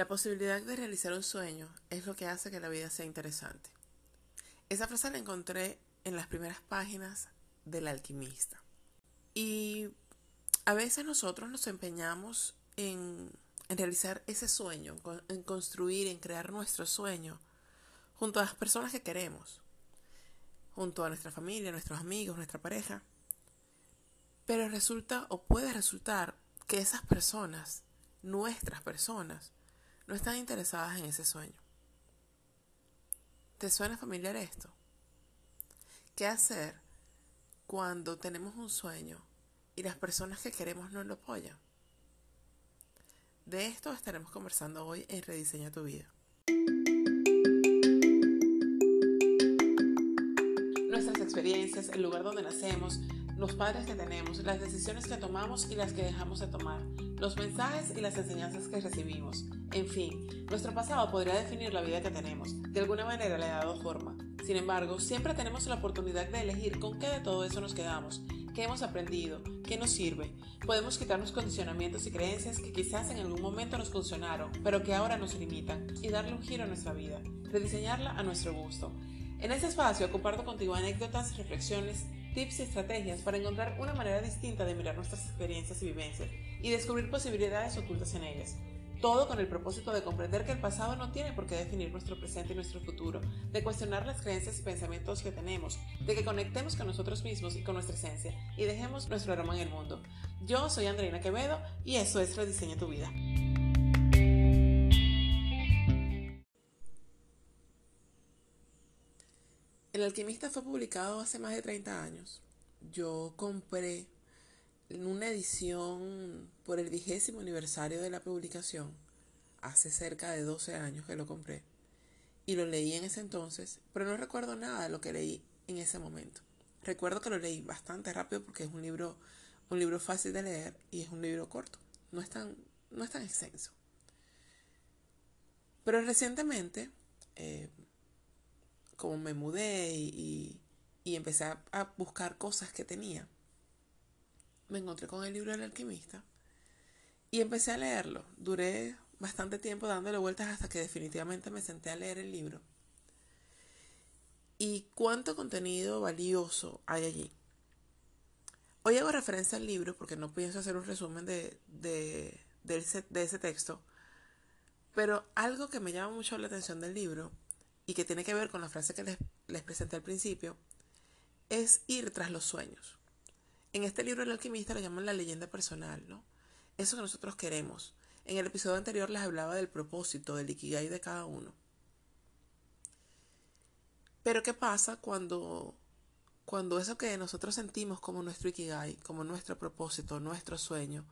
La posibilidad de realizar un sueño es lo que hace que la vida sea interesante. Esa frase la encontré en las primeras páginas del alquimista. Y a veces nosotros nos empeñamos en, realizar ese sueño, en construir, en crear nuestro sueño junto a las personas que queremos, junto a nuestra familia, nuestros amigos, nuestra pareja. Pero resulta o puede resultar que esas personas, nuestras personas, no están interesadas en ese sueño. ¿Te suena familiar esto? ¿Qué hacer cuando tenemos un sueño y las personas que queremos no lo apoyan? De esto estaremos conversando hoy en Rediseña tu vida. Nuestras experiencias, el lugar donde nacemos, los padres que tenemos, las decisiones que tomamos y las que dejamos de tomar, los mensajes y las enseñanzas que recibimos. En fin, nuestro pasado podría definir la vida que tenemos. De alguna manera le ha dado forma. Sin embargo, siempre tenemos la oportunidad de elegir con qué de todo eso nos quedamos, qué hemos aprendido, qué nos sirve. Podemos quitarnos condicionamientos y creencias que quizás en algún momento nos funcionaron, pero que ahora nos limitan, y darle un giro a nuestra vida, rediseñarla a nuestro gusto. En este espacio comparto contigo anécdotas, reflexiones, tips y estrategias para encontrar una manera distinta de mirar nuestras experiencias y vivencias y descubrir posibilidades ocultas en ellas. Todo con el propósito de comprender que el pasado no tiene por qué definir nuestro presente y nuestro futuro, de cuestionar las creencias y pensamientos que tenemos, de que conectemos con nosotros mismos y con nuestra esencia y dejemos nuestro aroma en el mundo. Yo soy Andreina Quevedo y eso es Rediseña tu vida. El alquimista fue publicado hace más de 30 años. Yo compré en una edición por el vigésimo aniversario de la publicación, hace cerca de 12 años que lo compré, y lo leí en ese entonces, pero no recuerdo nada de lo que leí en ese momento. Recuerdo que lo leí bastante rápido porque es un libro, un libro fácil de leer y es un libro corto, no es tan, no es tan extenso. Pero recientemente, eh, como me mudé y, empecé a, buscar cosas que tenía, me encontré con el libro del alquimista y empecé a leerlo. Duré bastante tiempo dándole vueltas hasta que definitivamente me senté a leer el libro. ¿Y cuánto contenido valioso hay allí? Hoy hago referencia al libro porque no pienso hacer un resumen de, de, ese, de ese texto, pero algo que me llama mucho la atención del libro y que tiene que ver con la frase que les, presenté al principio, es ir tras los sueños. En este libro el alquimista lo llaman la leyenda personal, ¿no? Eso que nosotros queremos. En el episodio anterior les hablaba del propósito, del ikigai de cada uno. Pero ¿qué pasa cuando, cuando eso que nosotros sentimos como nuestro ikigai, como nuestro propósito, nuestro sueño,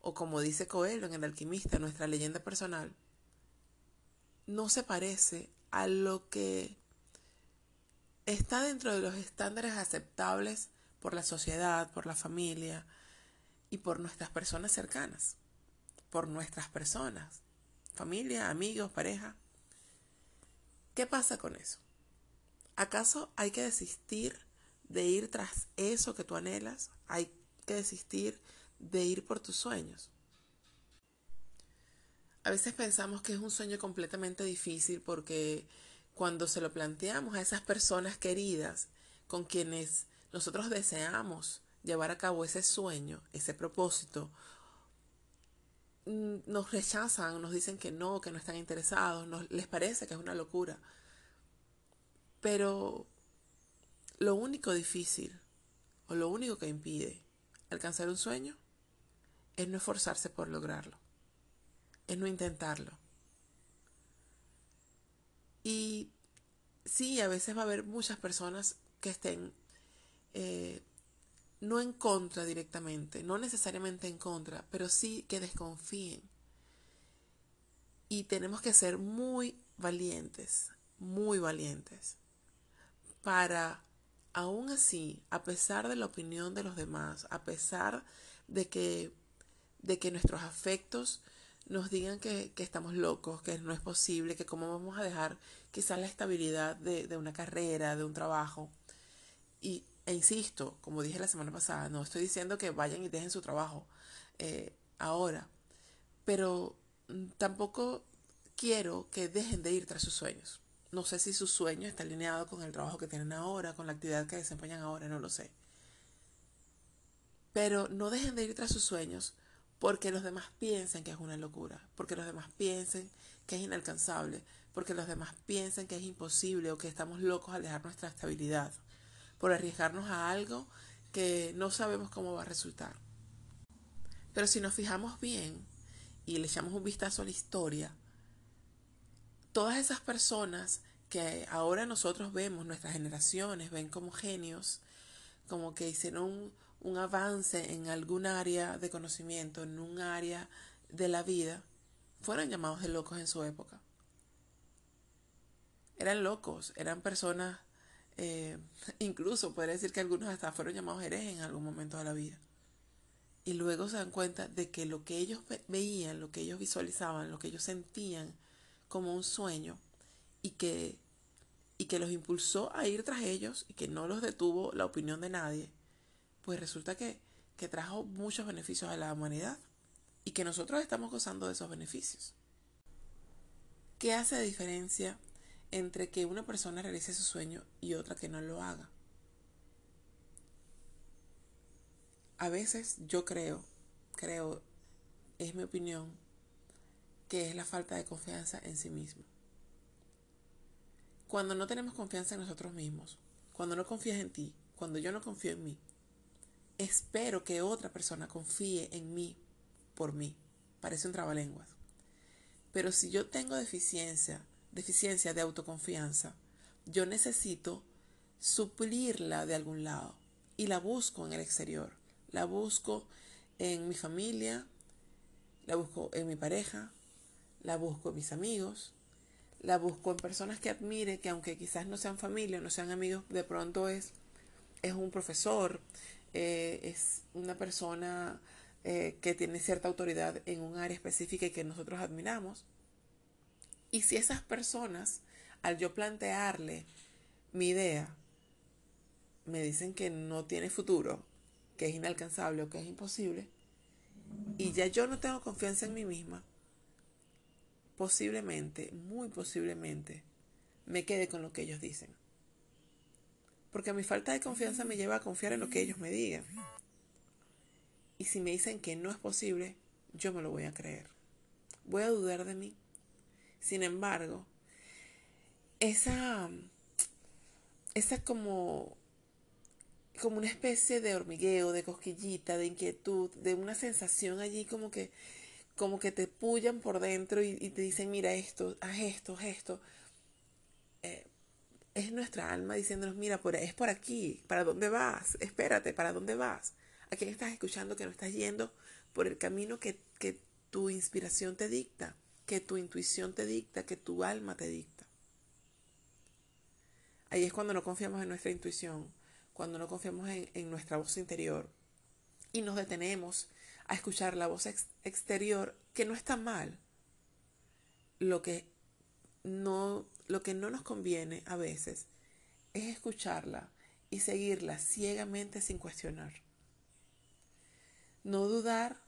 o como dice Coelho en el alquimista, nuestra leyenda personal, no se parece a lo que está dentro de los estándares aceptables por la sociedad, por la familia y por nuestras personas cercanas, por nuestras personas, familia, amigos, pareja. ¿Qué pasa con eso? ¿Acaso hay que desistir de ir tras eso que tú anhelas? ¿Hay que desistir de ir por tus sueños? A veces pensamos que es un sueño completamente difícil porque cuando se lo planteamos a esas personas queridas con quienes nosotros deseamos llevar a cabo ese sueño, ese propósito, mm, nos rechazan, nos dicen que no, que no están interesados, nos, les parece que es una locura. Pero lo único difícil o lo único que impide alcanzar un sueño es no esforzarse por lograrlo es no intentarlo. Y sí, a veces va a haber muchas personas que estén eh, no en contra directamente, no necesariamente en contra, pero sí que desconfíen. Y tenemos que ser muy valientes, muy valientes, para, aún así, a pesar de la opinión de los demás, a pesar de que, de que nuestros afectos nos digan que, estamos locos, que no es posible, que cómo vamos a dejar quizás la estabilidad de, una carrera, de un trabajo. Y, e insisto, como dije la semana pasada, no estoy diciendo que vayan y dejen su trabajo eh, ahora, pero mm, tampoco quiero que dejen de ir tras sus sueños. No sé si su sueño está alineado con el trabajo que tienen ahora, con la actividad que desempeñan ahora, no lo sé. Pero no dejen de ir tras sus sueños porque los demás piensen que es una locura, porque los demás piensen que es inalcanzable, porque los demás piensen que es imposible o que estamos locos al dejar nuestra estabilidad, por arriesgarnos a algo que no sabemos cómo va a resultar. Pero si nos fijamos bien y le echamos un vistazo a la historia, todas esas personas que ahora nosotros vemos, nuestras generaciones, ven como genios, como que hicieron un, avance en algún área de conocimiento, en un área de la vida, fueron llamados de locos en su época. Eran locos, eran personas, eh, incluso podría decir que algunos hasta fueron llamados herejes en algún momento de la vida. Y luego se dan cuenta de que lo que ellos veían, lo que ellos visualizaban, lo que ellos sentían, como un sueño y que, y que los impulsó a ir tras ellos y que no los detuvo la opinión de nadie, pues resulta que, que trajo muchos beneficios a la humanidad y que nosotros estamos gozando de esos beneficios. ¿Qué hace diferencia entre que una persona realice su sueño y otra que no lo haga? A veces yo creo, creo, es mi opinión, que es la falta de confianza en sí mismo. Cuando no tenemos confianza en nosotros mismos, cuando no confías en ti, cuando yo no confío en mí, espero que otra persona confíe en mí por mí. Parece un trabalenguas. Pero si yo tengo deficiencia, deficiencia de autoconfianza, yo necesito suplirla de algún lado y la busco en el exterior. La busco en mi familia, la busco en mi pareja, la busco en mis amigos, la busco en personas que admire, que aunque quizás no sean familia, no sean amigos, de pronto es, es un profesor, eh, es una persona eh, que tiene cierta autoridad en un área específica y que nosotros admiramos. Y si esas personas, al yo plantearle mi idea, me dicen que no tiene futuro, que es inalcanzable o que es imposible, y ya yo no tengo confianza en mí misma, posiblemente, muy posiblemente, me quede con lo que ellos dicen. Porque mi falta de confianza me lleva a confiar en lo que ellos me digan. Y si me dicen que no es posible, yo me lo voy a creer. Voy a dudar de mí. Sin embargo, esa, esa como, como una especie de hormigueo, de cosquillita, de inquietud, de una sensación allí como que como que te pullan por dentro y, te dicen, mira esto, haz esto, haz esto. Eh, es nuestra alma diciéndonos, mira, por, es por aquí, ¿para dónde vas? Espérate, ¿para dónde vas? ¿A quién estás escuchando que no estás yendo por el camino que, que tu inspiración te dicta, que tu intuición te dicta, que tu alma te dicta? Ahí es cuando no confiamos en nuestra intuición, cuando no confiamos en, nuestra voz interior y nos detenemos a escuchar la voz exterior, que no está mal. Lo que no, lo que no nos conviene a veces es escucharla y seguirla ciegamente sin cuestionar. No dudar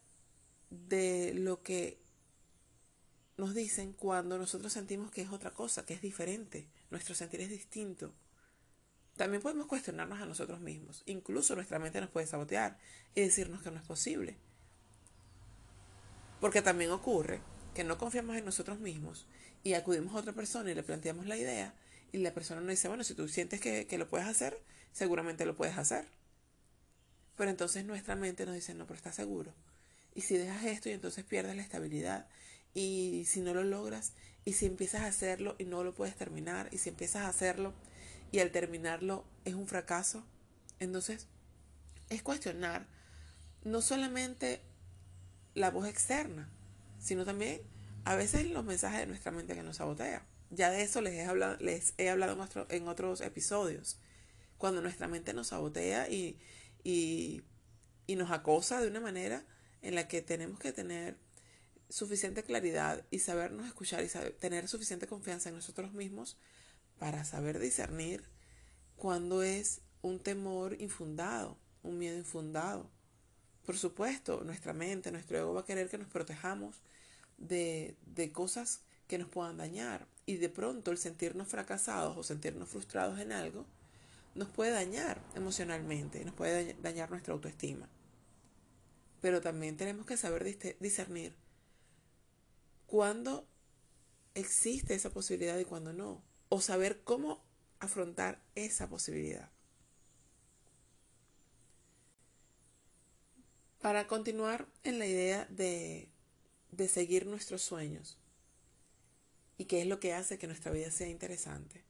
de lo que nos dicen cuando nosotros sentimos que es otra cosa, que es diferente, nuestro sentir es distinto. También podemos cuestionarnos a nosotros mismos, incluso nuestra mente nos puede sabotear y decirnos que no es posible, porque también ocurre que no confiamos en nosotros mismos y acudimos a otra persona y le planteamos la idea y la persona nos dice, bueno, si tú sientes que, lo puedes hacer, seguramente lo puedes hacer. Pero entonces nuestra mente nos dice, no, pero estás seguro. Y si dejas esto y entonces pierdes la estabilidad. Y si no lo logras, y si empiezas a hacerlo y no lo puedes terminar, y si empiezas a hacerlo y al terminarlo es un fracaso, entonces es cuestionar no solamente la voz externa, sino también a veces los mensajes de nuestra mente que nos sabotea. Ya de eso les he hablado, les he hablado en, otros episodios. Cuando nuestra mente nos sabotea y, y, y nos acosa de una manera en la que tenemos que tener suficiente claridad y sabernos escuchar y tener suficiente confianza en nosotros mismos para saber discernir cuando es un temor infundado, un miedo infundado. Por supuesto, nuestra mente, nuestro ego va a querer que nos protejamos de, de cosas que nos puedan dañar. Y de pronto el sentirnos fracasados o sentirnos frustrados en algo nos puede dañar emocionalmente, nos puede dañar nuestra autoestima. Pero también tenemos que saber discernir cuándo existe esa posibilidad y cuándo no. O saber cómo afrontar esa posibilidad. Para continuar en la idea de, de seguir nuestros sueños y qué es lo que hace que nuestra vida sea interesante.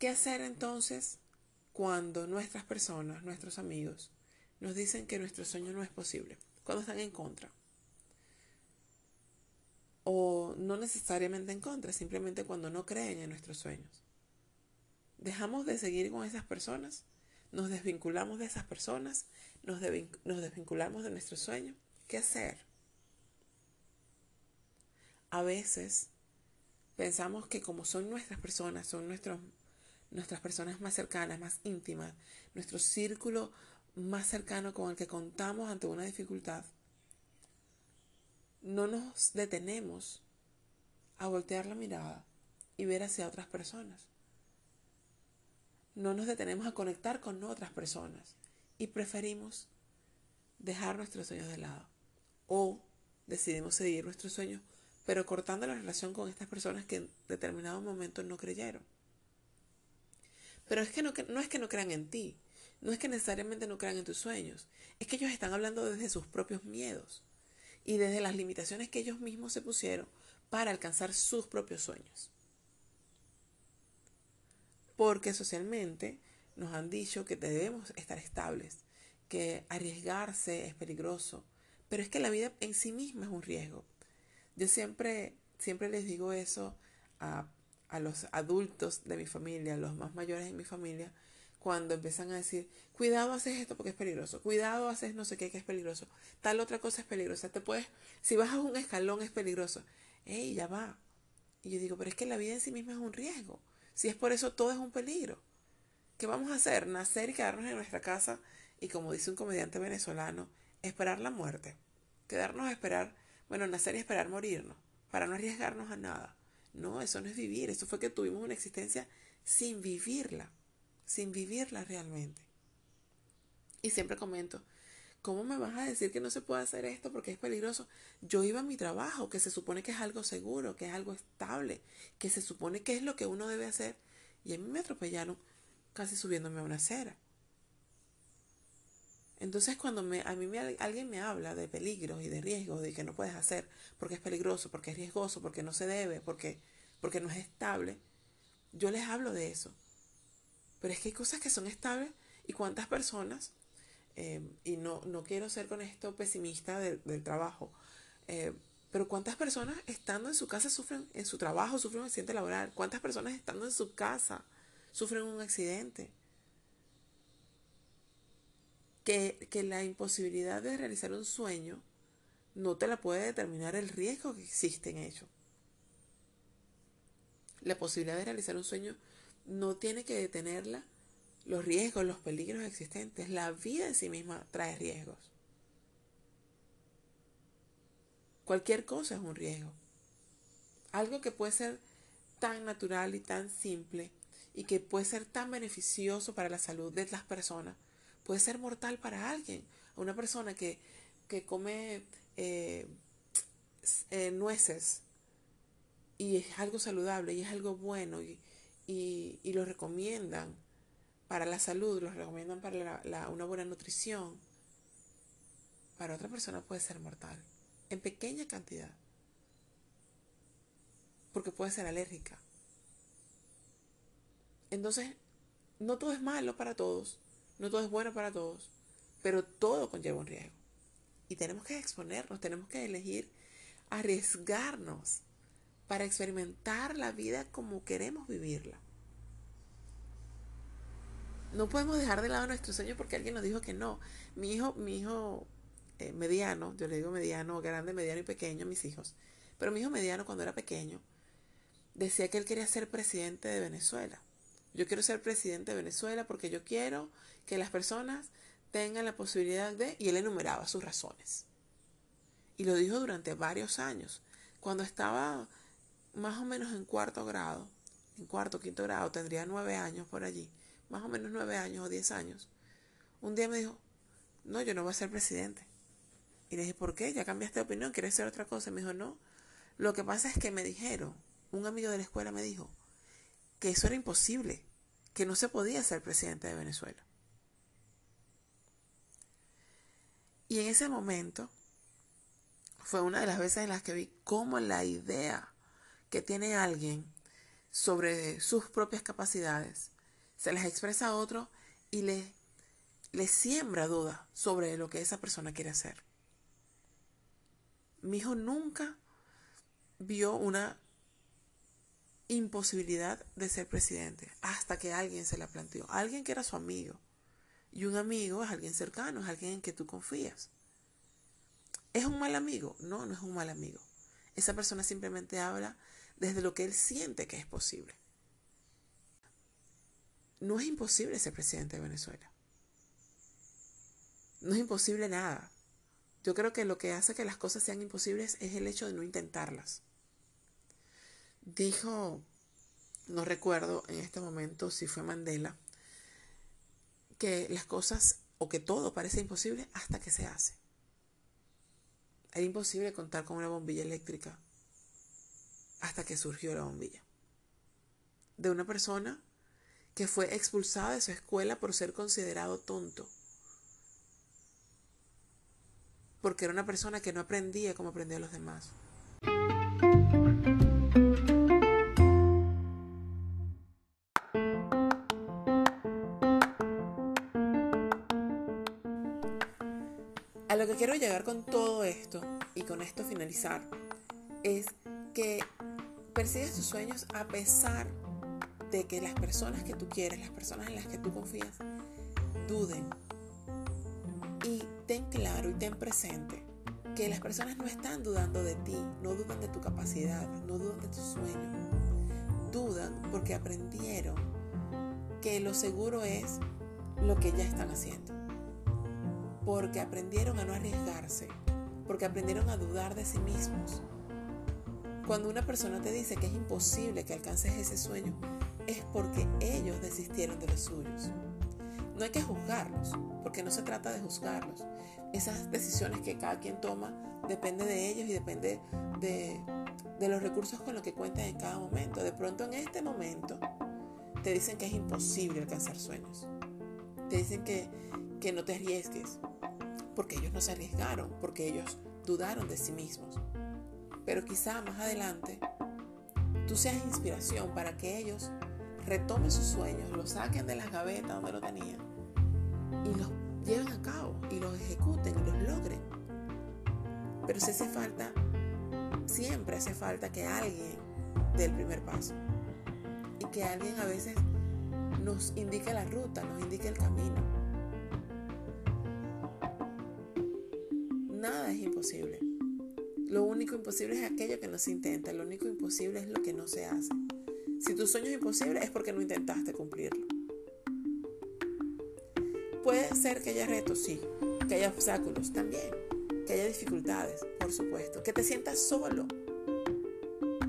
¿Qué hacer entonces cuando nuestras personas, nuestros amigos, nos dicen que nuestro sueño no es posible? Cuando están en contra o no necesariamente en contra, simplemente cuando no creen en nuestros sueños. Dejamos de seguir con esas personas, nos desvinculamos de esas personas, nos, nos desvinculamos de nuestro sueño. ¿Qué hacer? A veces pensamos que como son nuestras personas, son nuestros, nuestras personas más cercanas, más íntimas, nuestro círculo más cercano con el que contamos ante una dificultad, no nos detenemos a voltear la mirada y ver hacia otras personas. No nos detenemos a conectar con otras personas y preferimos dejar nuestros sueños de lado. O decidimos seguir nuestros sueños, pero cortando la relación con estas personas que en determinado momento no creyeron. Pero es que no, no es que no crean en ti, no es que necesariamente no crean en tus sueños, es que ellos están hablando desde sus propios miedos y desde las limitaciones que ellos mismos se pusieron para alcanzar sus propios sueños. Porque socialmente nos han dicho que debemos estar estables, que arriesgarse es peligroso, pero es que la vida en sí misma es un riesgo. Yo siempre, siempre les digo eso a, a los adultos de mi familia, a los más mayores de mi familia, cuando empiezan a decir, cuidado haces esto porque es peligroso, cuidado haces no sé qué que es peligroso, tal otra cosa es peligrosa, te puedes, si bajas un escalón es peligroso, ey, ya va. Y yo digo, pero es que la vida en sí misma es un riesgo, si es por eso todo es un peligro. ¿Qué vamos a hacer? Nacer y quedarnos en nuestra casa y como dice un comediante venezolano, esperar la muerte, quedarnos a esperar, bueno, nacer y esperar morirnos, para no arriesgarnos a nada. No, eso no es vivir, eso fue que tuvimos una existencia sin vivirla sin vivirla realmente. Y siempre comento, ¿cómo me vas a decir que no se puede hacer esto porque es peligroso? Yo iba a mi trabajo, que se supone que es algo seguro, que es algo estable, que se supone que es lo que uno debe hacer, y a mí me atropellaron casi subiéndome a una acera. Entonces cuando me, a mí me, alguien me habla de peligros y de riesgos, de que no puedes hacer porque es peligroso, porque es riesgoso, porque no se debe, porque, porque no es estable, yo les hablo de eso. Pero es que hay cosas que son estables y cuántas personas, eh, y no, no quiero ser con esto pesimista del, trabajo, eh, pero cuántas personas estando en su casa sufren, en su trabajo sufren un accidente laboral, cuántas personas estando en su casa sufren un accidente. Que, que la imposibilidad de realizar un sueño no te la puede determinar el riesgo que existe en ello. La posibilidad de realizar un sueño no tiene que detenerla los riesgos, los peligros existentes. La vida en sí misma trae riesgos. Cualquier cosa es un riesgo. Algo que puede ser tan natural y tan simple y que puede ser tan beneficioso para la salud de las personas, puede ser mortal para alguien. Una persona que, que come eh, eh, nueces y es algo saludable y es algo bueno y, y los recomiendan para la salud, los recomiendan para una buena nutrición, para otra persona puede ser mortal, en pequeña cantidad, porque puede ser alérgica. Entonces, no todo es malo para todos, no todo es bueno para todos, pero todo conlleva un riesgo. Y tenemos que exponernos, tenemos que elegir arriesgarnos para experimentar la vida como queremos vivirla. No podemos dejar de lado nuestro sueño porque alguien nos dijo que no. Mi hijo, mi hijo eh, mediano, yo le digo mediano, grande, mediano y pequeño, mis hijos. Pero mi hijo mediano cuando era pequeño decía que él quería ser presidente de Venezuela. Yo quiero ser presidente de Venezuela porque yo quiero que las personas tengan la posibilidad de, y él enumeraba sus razones. Y lo dijo durante varios años. Cuando estaba más o menos en cuarto grado, en cuarto, quinto grado, tendría nueve años por allí, más o menos nueve años o diez años, un día me dijo, no, yo no voy a ser presidente. Y le dije, ¿por qué? ¿Ya cambiaste de opinión? ¿Quieres ser otra cosa? Me dijo, no. Lo que pasa es que me dijeron, un amigo de la escuela me dijo, que eso era imposible, que no se podía ser presidente de Venezuela. Y en ese momento fue una de las veces en las que vi cómo la idea que tiene alguien sobre sus propias capacidades se les expresa a otro y le, le siembra duda sobre lo que esa persona quiere hacer. Mi hijo nunca vio una imposibilidad de ser presidente hasta que alguien se la planteó, alguien que era su amigo. Y un amigo es alguien cercano, es alguien en que tú confías. ¿Es un mal amigo? No, no es un mal amigo. Esa persona simplemente habla desde lo que él siente que es posible. No es imposible ser presidente de Venezuela. No es imposible nada. Yo creo que lo que hace que las cosas sean imposibles es el hecho de no intentarlas. Dijo, no recuerdo en este momento si fue Mandela, que las cosas o que todo parece imposible hasta que se hace. Era imposible contar con una bombilla eléctrica hasta que surgió la bombilla. De una persona que fue expulsada de su escuela por ser considerado tonto. Porque era una persona que no aprendía como aprendían los demás. A lo que quiero llegar con todo esto y con esto finalizar es que persigues tus sueños a pesar de que las personas que tú quieres, las personas en las que tú confías, duden. Y ten claro y ten presente que las personas no están dudando de ti, no dudan de tu capacidad, no dudan de tus sueños. Dudan porque aprendieron que lo seguro es lo que ya están haciendo. Porque aprendieron a no arriesgarse, porque aprendieron a dudar de sí mismos, cuando una persona te dice que es imposible que alcances ese sueño, es porque ellos desistieron de los suyos. No hay que juzgarlos, porque no se trata de juzgarlos. Esas decisiones que cada quien toma depende de ellos y depende de, los recursos con los que cuentan en cada momento. De pronto en este momento te dicen que es imposible alcanzar sueños. Te dicen que, que no te arriesgues, porque ellos no se arriesgaron, porque ellos dudaron de sí mismos. Pero quizá más adelante tú seas inspiración para que ellos retomen sus sueños, los saquen de las gavetas donde lo tenían y los lleven a cabo y los ejecuten y los logren. Pero si hace falta, siempre hace falta que alguien dé el primer paso y que alguien a veces nos indique la ruta, nos indique el camino. Nada es imposible. Lo único imposible es aquello que no se intenta, lo único imposible es lo que no se hace. Si tu sueño es imposible es porque no intentaste cumplirlo. Puede ser que haya retos, sí, que haya obstáculos también, que haya dificultades, por supuesto, que te sientas solo,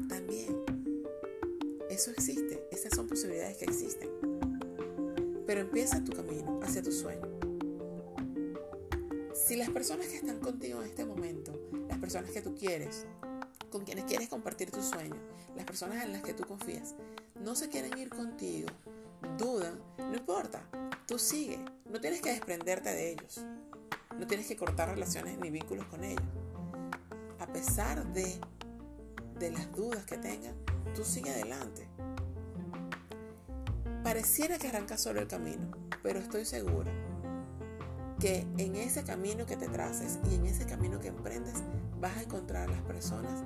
también. Eso existe, esas son posibilidades que existen. Pero empieza tu camino hacia tu sueño. Si las personas que están contigo en este momento personas que tú quieres, con quienes quieres compartir tus sueños, las personas en las que tú confías, no se quieren ir contigo, dudan, no importa, tú sigue, no tienes que desprenderte de ellos, no tienes que cortar relaciones ni vínculos con ellos. A pesar de, de las dudas que tengan, tú sigue adelante. Pareciera que arrancas solo el camino, pero estoy segura que en ese camino que te traces y en ese camino que emprendes vas a encontrar las personas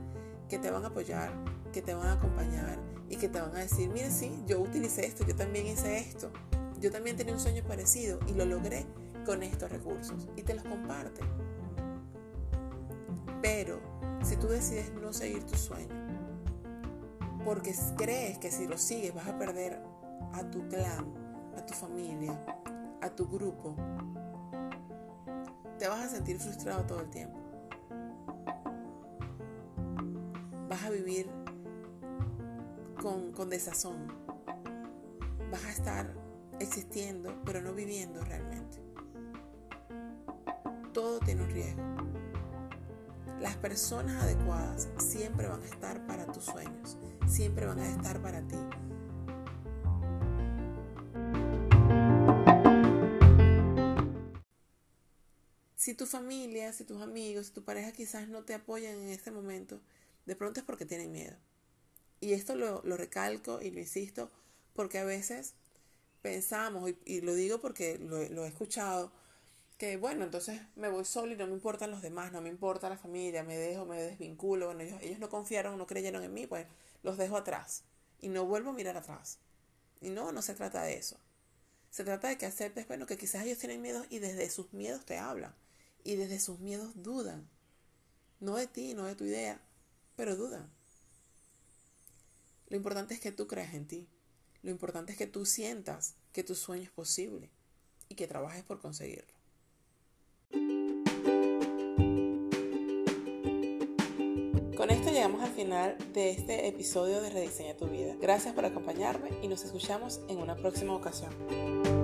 que te van a apoyar, que te van a acompañar y que te van a decir, mire, sí, yo utilicé esto, yo también hice esto, yo también tenía un sueño parecido y lo logré con estos recursos y te los comparte. Pero si tú decides no seguir tu sueño, porque crees que si lo sigues vas a perder a tu clan, a tu familia, a tu grupo, te vas a sentir frustrado todo el tiempo. vas a vivir con, con desazón. Vas a estar existiendo, pero no viviendo realmente. Todo tiene un riesgo. Las personas adecuadas siempre van a estar para tus sueños, siempre van a estar para ti. Si tu familia, si tus amigos, si tu pareja quizás no te apoyan en este momento, de pronto es porque tienen miedo. Y esto lo, recalco y lo insisto porque a veces pensamos, y, lo digo porque lo, lo, he escuchado, que bueno, entonces me voy solo y no me importan los demás, no me importa la familia, me dejo, me desvinculo, bueno, ellos, ellos no confiaron, no creyeron en mí, pues los dejo atrás y no vuelvo a mirar atrás. Y no, no se trata de eso. Se trata de que aceptes, bueno, que quizás ellos tienen miedo y desde sus miedos te hablan y desde sus miedos dudan. No de ti, no de tu idea, pero dudan. Lo importante es que tú creas en ti. Lo importante es que tú sientas que tu sueño es posible y que trabajes por conseguirlo. Con esto llegamos al final de este episodio de Rediseña tu vida. Gracias por acompañarme y nos escuchamos en una próxima ocasión.